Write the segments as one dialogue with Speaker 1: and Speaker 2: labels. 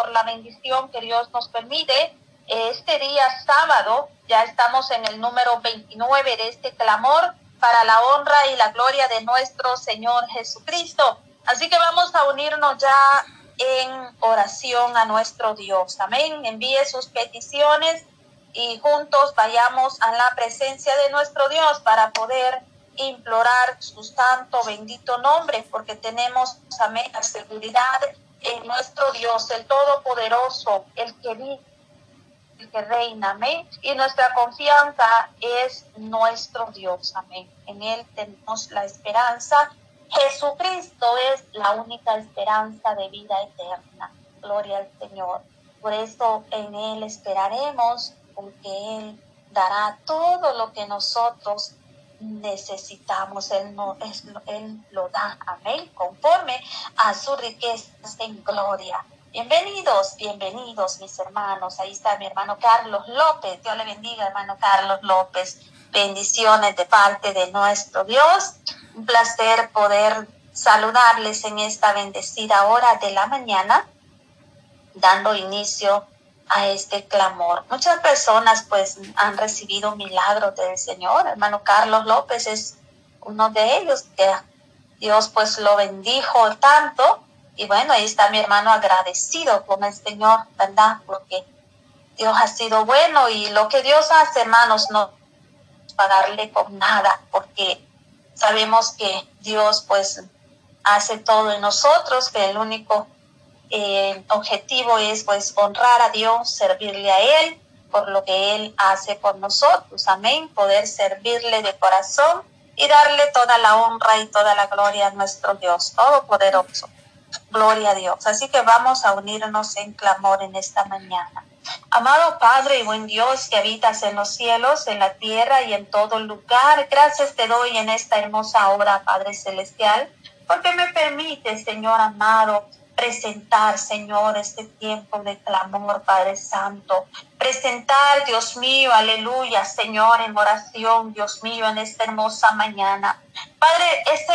Speaker 1: por la bendición que Dios nos permite. Este día sábado ya estamos en el número 29 de este clamor para la honra y la gloria de nuestro Señor Jesucristo. Así que vamos a unirnos ya en oración a nuestro Dios. Amén. Envíe sus peticiones y juntos vayamos a la presencia de nuestro Dios para poder implorar su santo bendito nombre, porque tenemos, amén, la seguridad en nuestro Dios, el Todopoderoso, el que vive, el que reina, amén. Y nuestra confianza es nuestro Dios, amén. En Él tenemos la esperanza. Jesucristo es la única esperanza de vida eterna. Gloria al Señor. Por eso en Él esperaremos, porque Él dará todo lo que nosotros necesitamos. Él, no, es, él lo da, amén, conforme a su riqueza en gloria. Bienvenidos, bienvenidos mis hermanos. Ahí está mi hermano Carlos López. Dios le bendiga, hermano Carlos López. Bendiciones de parte de nuestro Dios. Un placer poder saludarles en esta bendecida hora de la mañana, dando inicio a este clamor. Muchas personas pues han recibido milagros del Señor. Hermano Carlos López es uno de ellos que Dios pues lo bendijo tanto. Y bueno, ahí está mi hermano agradecido con el Señor, ¿verdad? Porque Dios ha sido bueno y lo que Dios hace, hermanos, no pagarle con nada, porque sabemos que Dios pues hace todo en nosotros, que el único el objetivo es pues honrar a Dios, servirle a Él por lo que Él hace por nosotros. Amén. Poder servirle de corazón y darle toda la honra y toda la gloria a nuestro Dios Todopoderoso. Gloria a Dios. Así que vamos a unirnos en clamor en esta mañana. Amado Padre y buen Dios que habitas en los cielos, en la tierra y en todo lugar, gracias te doy en esta hermosa hora, Padre Celestial, porque me permite, Señor amado, presentar, Señor, este tiempo de clamor, Padre Santo. Presentar, Dios mío, aleluya, Señor, en oración, Dios mío, en esta hermosa mañana. Padre, ese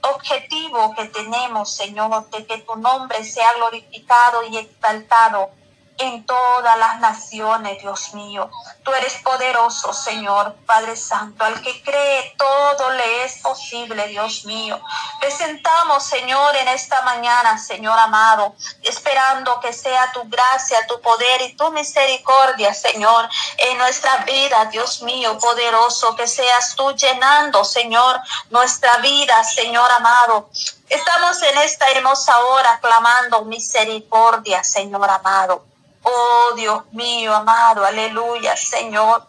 Speaker 1: objetivo que tenemos, Señor, de que tu nombre sea glorificado y exaltado en todas las naciones, Dios mío. Tú eres poderoso, Señor, Padre Santo. Al que cree, todo le es posible, Dios mío. Presentamos, Señor, en esta mañana, Señor amado, esperando que sea tu gracia, tu poder y tu misericordia, Señor, en nuestra vida, Dios mío, poderoso, que seas tú llenando, Señor, nuestra vida, Señor amado. Estamos en esta hermosa hora clamando misericordia, Señor amado. Oh Dios mío, amado, aleluya, Señor.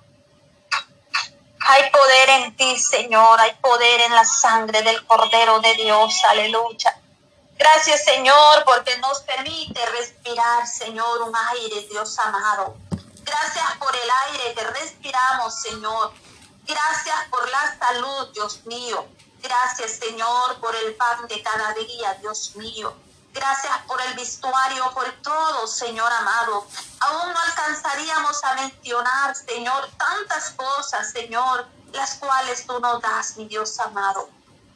Speaker 1: Hay poder en ti, Señor. Hay poder en la sangre del Cordero de Dios. Aleluya. Gracias, Señor, porque nos permite respirar, Señor, un aire, Dios amado. Gracias por el aire que respiramos, Señor. Gracias por la salud, Dios mío. Gracias, Señor, por el pan de cada día, Dios mío. Gracias por el vestuario, por todo, Señor amado. Aún no alcanzaríamos a mencionar, Señor, tantas cosas, Señor, las cuales tú nos das, mi Dios amado.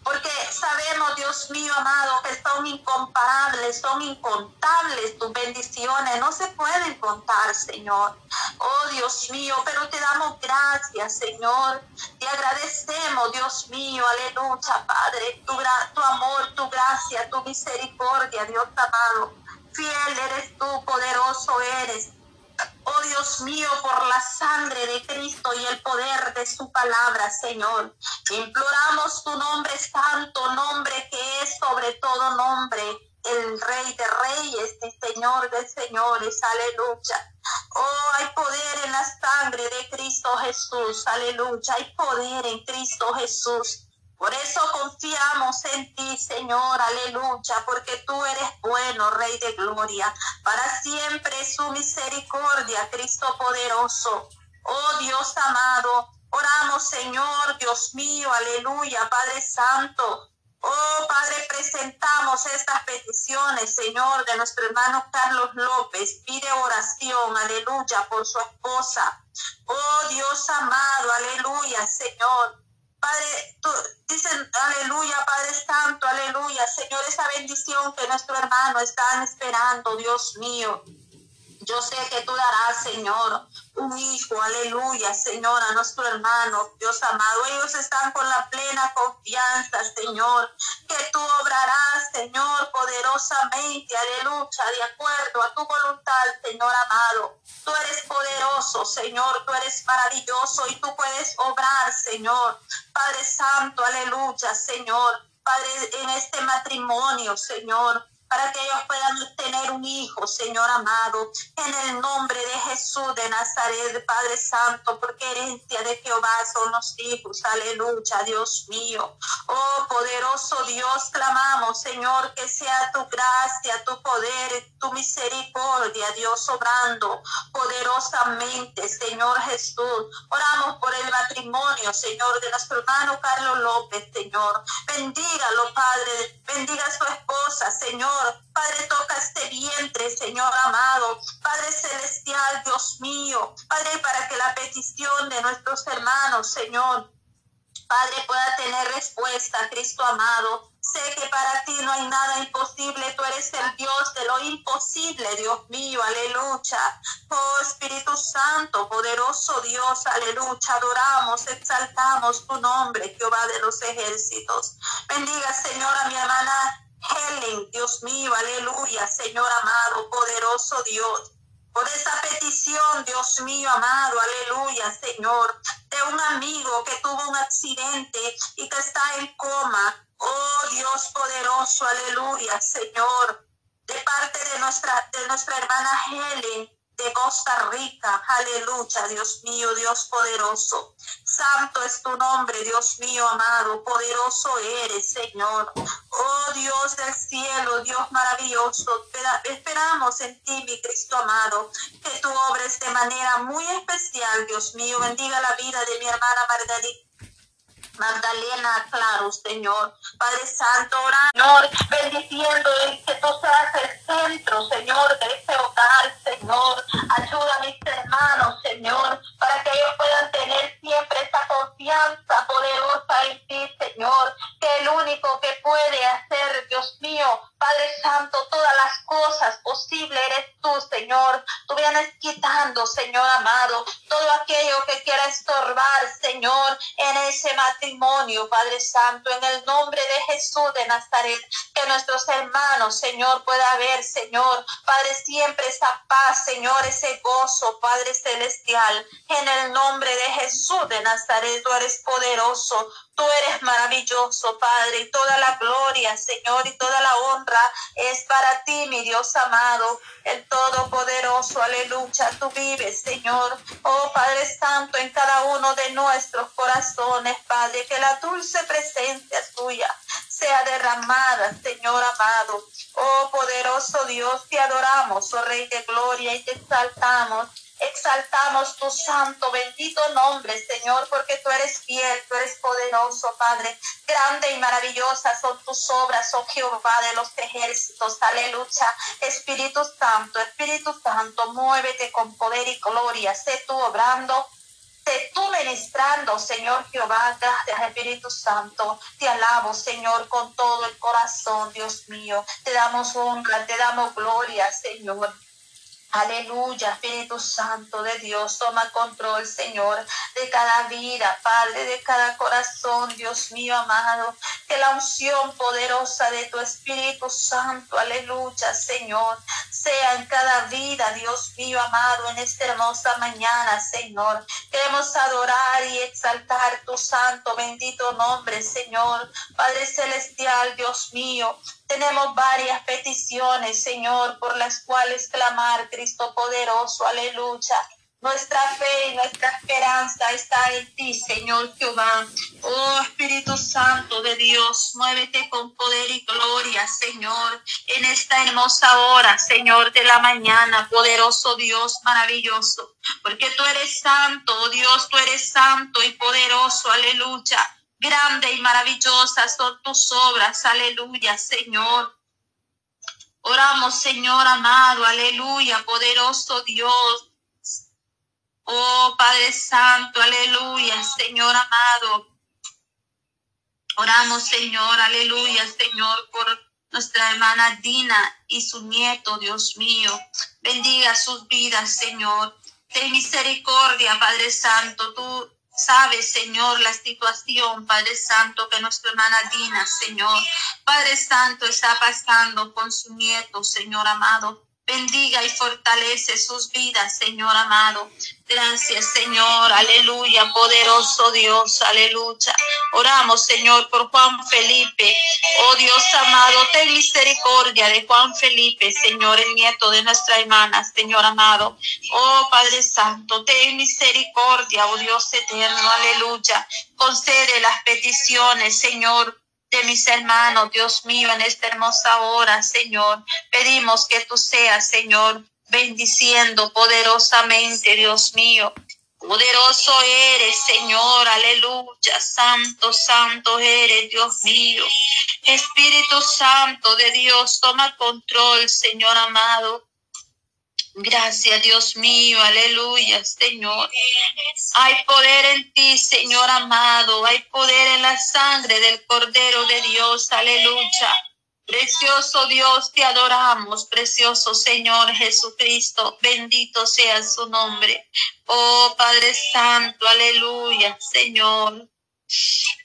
Speaker 1: Porque sabemos, Dios mío amado, que son incomparables, son incontables tus bendiciones, no se pueden contar, Señor. Oh Dios mío, pero te damos gracias, Señor. Te agradecemos, Dios mío, aleluya, Padre, tu, tu amor, tu gracia, tu misericordia, Dios amado. Fiel eres tú, poderoso eres. Dios mío, por la sangre de Cristo y el poder de su palabra, Señor. Imploramos tu nombre santo, nombre que es sobre todo nombre, el Rey de Reyes y Señor de Señores. Aleluya. Oh, hay poder en la sangre de Cristo Jesús. Aleluya. Hay poder en Cristo Jesús. Por eso confiamos en ti, Señor, aleluya, porque tú eres bueno, Rey de Gloria. Para siempre su misericordia, Cristo poderoso. Oh Dios amado, oramos, Señor, Dios mío, aleluya, Padre Santo. Oh Padre, presentamos estas peticiones, Señor, de nuestro hermano Carlos López. Pide oración, aleluya, por su esposa. Oh Dios amado, aleluya, Señor. Padre, tú dicen, aleluya, Padre Santo, aleluya, Señor, esa bendición que nuestro hermano está esperando, Dios mío. Yo sé que tú darás, Señor, un hijo, aleluya, Señor, a nuestro hermano, Dios amado. Ellos están con la plena confianza, Señor, que tú obrarás, Señor, poderosamente, aleluya, de acuerdo a tu voluntad, Señor amado. Tú eres poderoso, Señor, tú eres maravilloso y tú puedes obrar, Señor. Padre Santo, aleluya, Señor. Padre, en este matrimonio, Señor para que ellos puedan tener un hijo, Señor amado, en el nombre de Jesús de Nazaret, Padre Santo, porque herencia de Jehová son los hijos, aleluya, Dios mío. Oh poderoso Dios, clamamos, Señor, que sea tu gracia, tu poder, tu misericordia, Dios obrando poderosamente, Señor Jesús. Oramos por el matrimonio, Señor, de nuestro hermano Carlos López, Señor. Bendígalo, Padre, bendiga a su esposa, Señor. Padre, toca este vientre, Señor amado. Padre celestial, Dios mío. Padre, para que la petición de nuestros hermanos, Señor, Padre, pueda tener respuesta, Cristo amado. Sé que para ti no hay nada imposible, tú eres el Dios de lo imposible, Dios mío, aleluya. Oh Espíritu Santo, poderoso Dios, aleluya, adoramos, exaltamos tu nombre, Jehová de los ejércitos. Bendiga, Señor, a mi hermana Helen, Dios mío, aleluya, Señor amado, poderoso Dios. Por esa petición, Dios mío amado, aleluya, Señor, de un amigo que tuvo un accidente y que está en coma. Oh Dios poderoso, aleluya, Señor. De parte de nuestra, de nuestra hermana Helen, de Costa Rica. Aleluya, Dios mío, Dios poderoso. Santo es tu nombre, Dios mío amado. Poderoso eres, Señor. Oh Dios del cielo, Dios maravilloso. Esperamos en ti, mi Cristo amado, que tú obres de manera muy especial, Dios mío. Bendiga la vida de mi hermana Margarita Magdalena, claro, Señor. Padre Santo, Señor, bendiciendo que tú seas el centro, Señor, de este hogar, Señor. Ayuda a mis hermanos, Señor, Padre Santo, en el nombre de Jesús de Nazaret, que nuestros hermanos, Señor, pueda ver, Señor, Padre, siempre esa paz, Señor, ese gozo, Padre Celestial, en el nombre de Jesús de Nazaret, tú eres poderoso, Tú eres maravilloso, Padre, y toda la gloria, Señor, y toda la honra es para ti, mi Dios amado, el Todopoderoso, aleluya. Tú vives, Señor, oh Padre Santo, en cada uno de nuestros corazones, Padre, que la dulce presencia tuya sea derramada, Señor amado. Oh poderoso Dios, te adoramos, oh Rey de gloria, y te exaltamos. Exaltamos tu santo, bendito nombre, Señor, porque tú eres fiel, tú eres poderoso, Padre. Grande y maravillosa son tus obras, oh Jehová de los ejércitos. Aleluya. Espíritu Santo, Espíritu Santo, muévete con poder y gloria. Sé tú obrando tú ministrando, Señor Jehová, gracias Espíritu Santo. Te alabo, Señor, con todo el corazón, Dios mío. Te damos honra, te damos gloria, Señor. Aleluya, Espíritu Santo de Dios, toma control, Señor, de cada vida, Padre, de cada corazón, Dios mío amado. Que la unción poderosa de tu Espíritu Santo, aleluya, Señor, sea en cada vida, Dios mío amado, en esta hermosa mañana, Señor. Queremos adorar y exaltar tu santo, bendito nombre, Señor. Padre Celestial, Dios mío, tenemos varias peticiones, Señor, por las cuales clamar, Cristo poderoso, aleluya. Nuestra fe y nuestra esperanza está en ti, Señor Jehová. Oh Espíritu Santo de Dios, muévete con poder y gloria, Señor, en esta hermosa hora, Señor, de la mañana, poderoso Dios, maravilloso, porque tú eres santo, oh Dios, tú eres santo y poderoso, aleluya. Grande y maravillosa son tus obras. Aleluya, Señor. Oramos, Señor amado. Aleluya, poderoso Dios. Oh Padre Santo, aleluya, Señor amado. Oramos, Señor, aleluya, Señor, por nuestra hermana Dina y su nieto, Dios mío. Bendiga sus vidas, Señor. Ten misericordia, Padre Santo. Tú sabes, Señor, la situación, Padre Santo, que nuestra hermana Dina, Señor, Padre Santo, está pasando con su nieto, Señor amado. Bendiga y fortalece sus vidas, Señor amado. Gracias, Señor. Aleluya. Poderoso Dios. Aleluya. Oramos, Señor, por Juan Felipe. Oh Dios amado, ten misericordia de Juan Felipe, Señor, el nieto de nuestra hermana, Señor amado. Oh Padre Santo, ten misericordia, oh Dios eterno. Aleluya. Concede las peticiones, Señor de mis hermanos, Dios mío, en esta hermosa hora, Señor. Pedimos que tú seas, Señor, bendiciendo poderosamente, Dios mío. Poderoso eres, Señor, aleluya. Santo, santo eres, Dios mío. Espíritu Santo de Dios, toma control, Señor amado. Gracias, Dios mío, aleluya, Señor. Hay poder en ti, Señor amado. Hay poder en la sangre del Cordero de Dios, aleluya. Precioso Dios, te adoramos, precioso Señor Jesucristo, bendito sea su nombre. Oh Padre Santo, aleluya, Señor.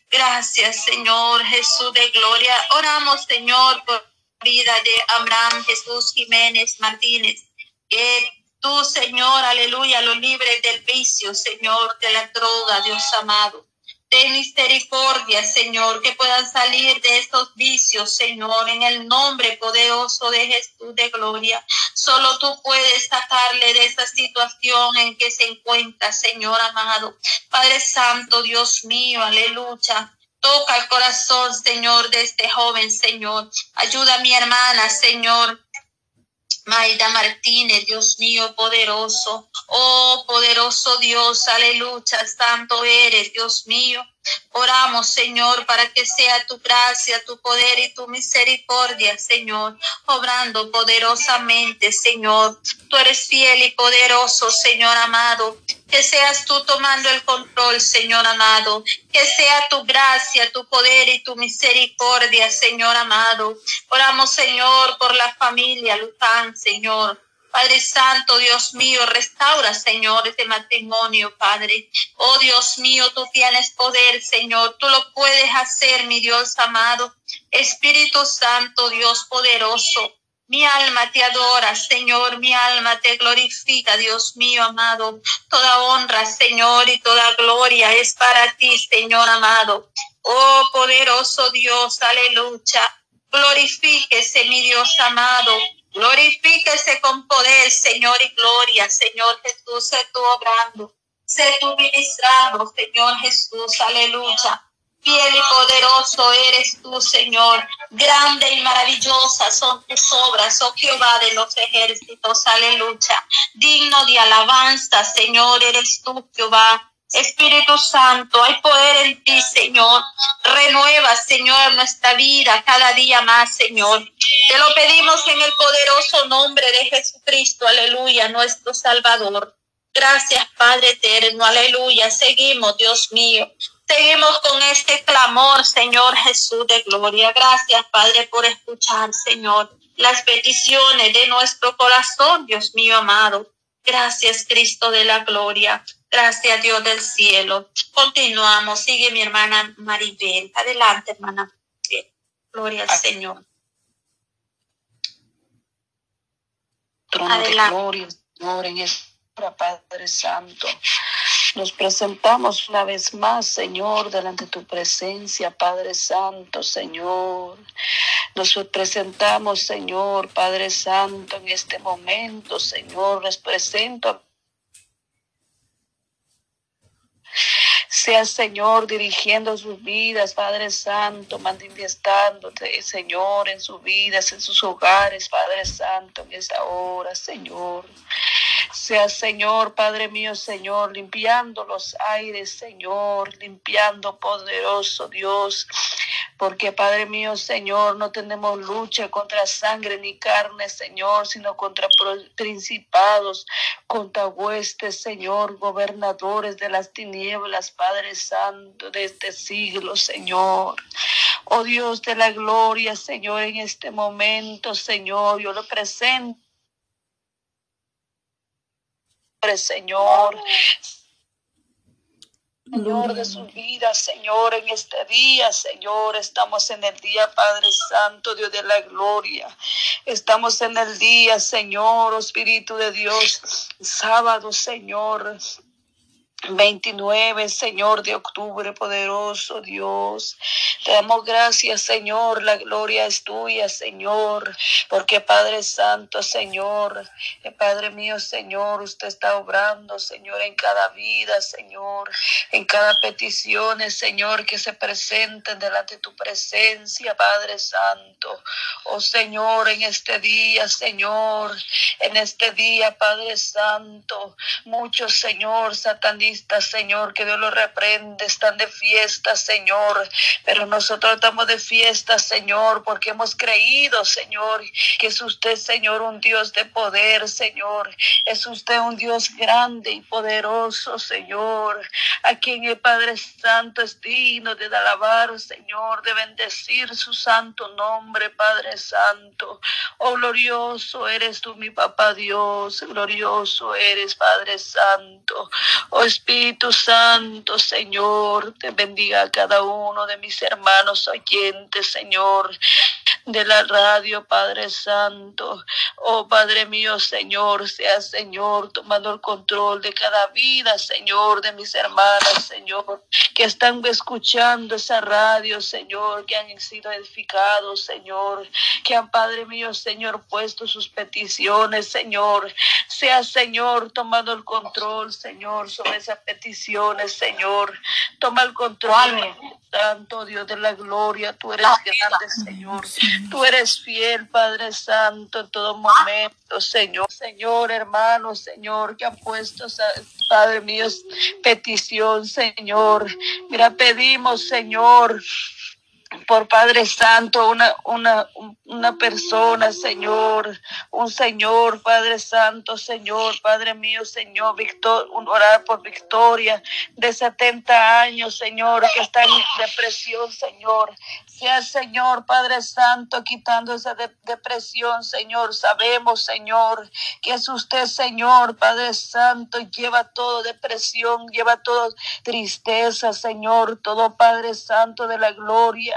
Speaker 1: Gracias, Señor Jesús de gloria. Oramos, Señor, por la vida de Abraham Jesús Jiménez Martínez. Que tú, Señor, aleluya, lo libre del vicio, Señor, de la droga, Dios amado. De misericordia, Señor, que puedan salir de estos vicios, Señor, en el nombre poderoso de Jesús de gloria. Solo tú puedes sacarle de esa situación en que se encuentra, Señor amado. Padre Santo, Dios mío, aleluya. Toca el corazón, Señor, de este joven, Señor. Ayuda a mi hermana, Señor Maida Martínez, Dios mío poderoso. Oh, poderoso Dios, aleluya, santo eres, Dios mío. Oramos, Señor, para que sea tu gracia, tu poder y tu misericordia, Señor, obrando poderosamente, Señor. Tú eres fiel y poderoso, Señor amado. Que seas tú tomando el control, Señor amado. Que sea tu gracia, tu poder y tu misericordia, Señor amado. Oramos, Señor, por la familia Lután, Señor. Padre Santo, Dios mío, restaura, Señor, este matrimonio, Padre. Oh Dios mío, tú tienes poder, Señor. Tú lo puedes hacer, mi Dios amado. Espíritu Santo, Dios poderoso. Mi alma te adora, Señor, mi alma te glorifica, Dios mío amado. Toda honra, Señor, y toda gloria es para ti, Señor amado. Oh poderoso Dios, aleluya. Glorifíquese, mi Dios amado. Glorifíquese con poder, Señor, y gloria, Señor Jesús, sé tú obrando, sé tú ministrando, Señor Jesús, aleluya. Fiel y poderoso eres tú, Señor. Grande y maravillosa son tus obras, oh Jehová de los ejércitos, aleluya. Digno de alabanza, Señor, eres tú, Jehová. Espíritu Santo, hay poder en ti, Señor. Renueva, Señor, nuestra vida cada día más, Señor. Te lo pedimos en el poderoso nombre de Jesucristo, aleluya, nuestro Salvador. Gracias, Padre eterno, aleluya. Seguimos, Dios mío. Seguimos con este clamor, Señor Jesús de gloria. Gracias, Padre, por escuchar, Señor, las peticiones de nuestro corazón, Dios mío amado. Gracias, Cristo de la gloria. Gracias, Dios del cielo. Continuamos. Sigue mi hermana Maribel. Adelante, hermana. Gloria al Señor.
Speaker 2: De gloria, Señor, en esta Padre Santo. Nos presentamos una vez más, Señor, delante de tu presencia, Padre Santo, Señor. Nos presentamos, Señor, Padre Santo, en este momento, Señor. Les presento sea Señor dirigiendo sus vidas, Padre Santo, manifestándote, Señor, en sus vidas, en sus hogares, Padre Santo, en esta hora, Señor. Sea Señor, Padre mío, Señor, limpiando los aires, Señor, limpiando poderoso Dios. Porque Padre mío, Señor, no tenemos lucha contra sangre ni carne, Señor, sino contra principados, contra Señor, gobernadores de las tinieblas, Padre Santo, de este siglo, Señor. Oh Dios de la gloria, Señor, en este momento, Señor, yo lo presento. Señor, Señor, de su vida, Señor, en este día, Señor, estamos en el día, Padre Santo, Dios de la gloria. Estamos en el día, Señor, Espíritu de Dios, sábado, Señor. 29, Señor de octubre, poderoso Dios. Te damos gracias, Señor. La gloria es tuya, Señor. Porque Padre Santo, Señor, eh, Padre mío, Señor, usted está obrando, Señor, en cada vida, Señor, en cada petición, Señor, que se presenten delante de tu presencia, Padre Santo. Oh Señor, en este día, Señor, en este día, Padre Santo, muchos, Señor, satanistas Señor, que Dios los reprende, están de fiesta, Señor, pero nosotros estamos de fiesta, Señor, porque hemos creído, Señor, que es usted, Señor, un Dios de poder, Señor, es usted un Dios grande y poderoso, Señor, a quien el Padre Santo es digno de alabar, Señor, de bendecir su santo nombre, Padre Santo. Oh, glorioso eres tú, mi papá Dios, glorioso eres, Padre Santo. Oh, Espíritu Santo, Señor, te bendiga a cada uno de mis hermanos oyentes, Señor, de la radio, Padre Santo. Oh Padre mío, Señor, sea Señor tomando el control de cada vida, Señor, de mis hermanas, Señor, que están escuchando esa radio, Señor, que han sido edificados, Señor, que han, Padre mío, Señor, puesto sus peticiones, Señor. Sea, Señor, tomando el control, Señor, sobre esas peticiones, Señor. Toma el control, Santo Dios de la gloria. Tú eres grande, Señor. Tú eres fiel, Padre Santo, en todo momento, Señor. Señor, hermano, Señor, que ha puesto, Padre mío, petición, Señor. Mira, pedimos, Señor por Padre Santo, una, una, una persona, Señor, un Señor, Padre Santo, Señor, Padre mío, Señor, Victor, orar por Victoria de 70 años, Señor, que está en depresión, Señor. Sea Señor, Padre Santo, quitando esa depresión, Señor. Sabemos, Señor, que es usted, Señor, Padre Santo, lleva todo depresión, lleva todo tristeza, Señor, todo Padre Santo de la gloria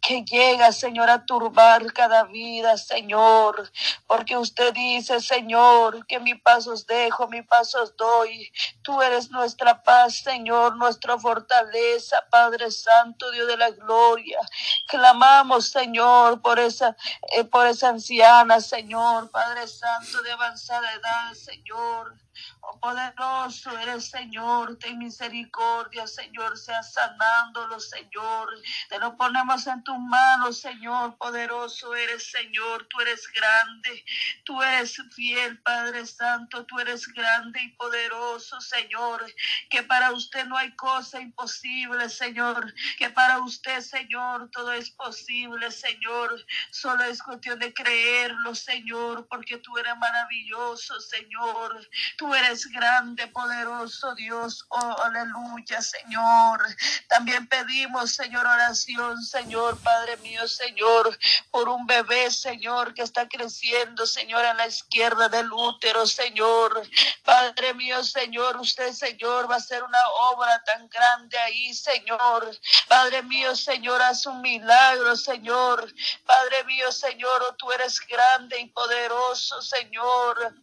Speaker 2: que llega, Señor, a turbar cada vida, Señor. Porque usted dice, Señor, que mi pasos dejo, mi pasos doy. Tú eres nuestra paz, Señor, nuestra fortaleza, Padre Santo, Dios de la gloria. Clamamos, Señor, por esa, eh, por esa anciana, Señor, Padre Santo de avanzada edad, Señor. Oh, poderoso eres, Señor, ten misericordia, Señor, sea sanándolo, Señor. Te lo ponemos en tus manos, Señor, poderoso eres, Señor, tú eres grande, tú eres fiel, Padre Santo, tú eres grande y poderoso, Señor, que para usted no hay cosa imposible, Señor, que para usted, Señor, todo es posible, Señor, solo es cuestión de creerlo, Señor, porque tú eres maravilloso, Señor, tú eres grande, poderoso Dios. Oh, aleluya, Señor. También pedimos, Señor, oración, Señor, Padre mío, Señor, por un bebé, Señor, que está creciendo, Señor, en la izquierda del útero, Señor. Padre mío, Señor, usted, Señor, va a hacer una obra tan grande ahí, Señor. Padre mío, Señor, haz un milagro, Señor. Padre mío, Señor, oh, tú eres grande y poderoso, Señor.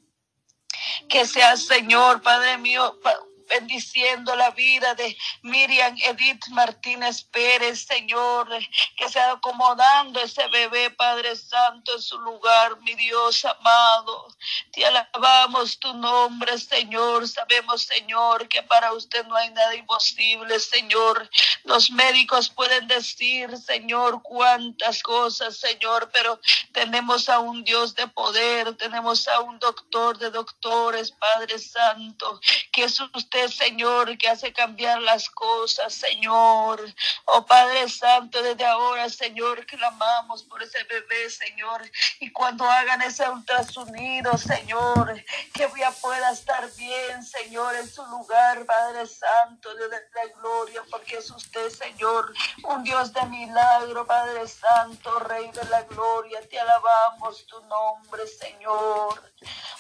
Speaker 2: Que sea, Señor, Padre mío, bendiciendo la vida de Miriam Edith Martínez Pérez, Señor, que sea acomodando ese bebé, Padre Santo, en su lugar, mi Dios amado. Te alabamos tu nombre, Señor. Sabemos, Señor, que para usted no hay nada imposible, Señor. Los médicos pueden decir, Señor, cuántas cosas, Señor, pero tenemos a un Dios de poder, tenemos a un doctor de doctores, Padre Santo, que es usted Señor, que hace cambiar las cosas, Señor. Oh Padre Santo, desde ahora, Señor, clamamos por ese bebé, Señor. Y cuando hagan ese ultrasonido, Señor, que ya pueda estar bien, Señor, en su lugar, Padre Santo, de la gloria, porque es usted, Señor, un Dios de milagro, Padre Santo, Rey de la gloria. Te alabamos tu nombre, Señor.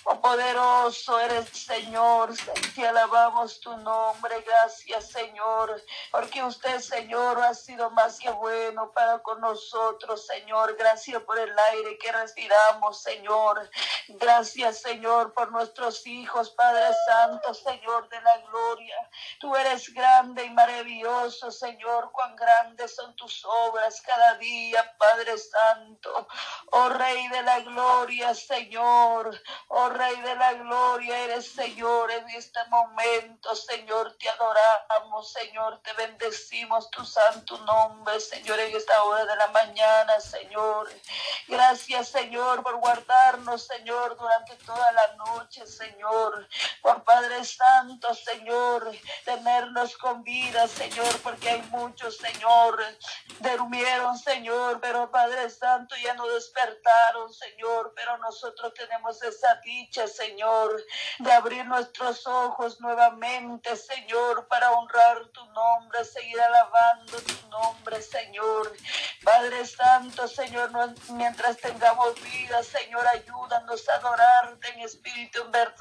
Speaker 2: Oh poderoso eres, Señor. Te alabamos tu nombre. Gracias, Señor. Porque usted, Señor, ha sido más que bueno para con nosotros, Señor. Gracias por el aire que respiramos, Señor. Gracias, Señor, por nuestros hijos, Padre Santo, Señor de la gloria. Tú eres grande y maravilloso, Señor. Cuán grandes son tus obras cada día, Padre Santo. Oh Rey de la gloria, Señor. Oh Rey de la gloria, eres Señor en este momento, Señor. Te adoramos, Señor. Te bendecimos tu santo nombre, Señor, en esta hora de la mañana, Señor. Gracias, Señor, por guardarnos, Señor, durante toda la noche, Señor. Por Padre Santo, Señor, tenernos con vida, Señor, porque hay muchos, Señor, durmieron, Señor, pero Padre Santo ya no despertaron, Señor, pero nosotros tenemos esa dicha, Señor, de abrir nuestros ojos nuevamente, Señor, para honrar tu nombre, seguir alabando tu nombre, Señor. Padre Santo, Señor, mientras tengamos vida, Señor, ayúdanos a adorarte en espíritu en verdad.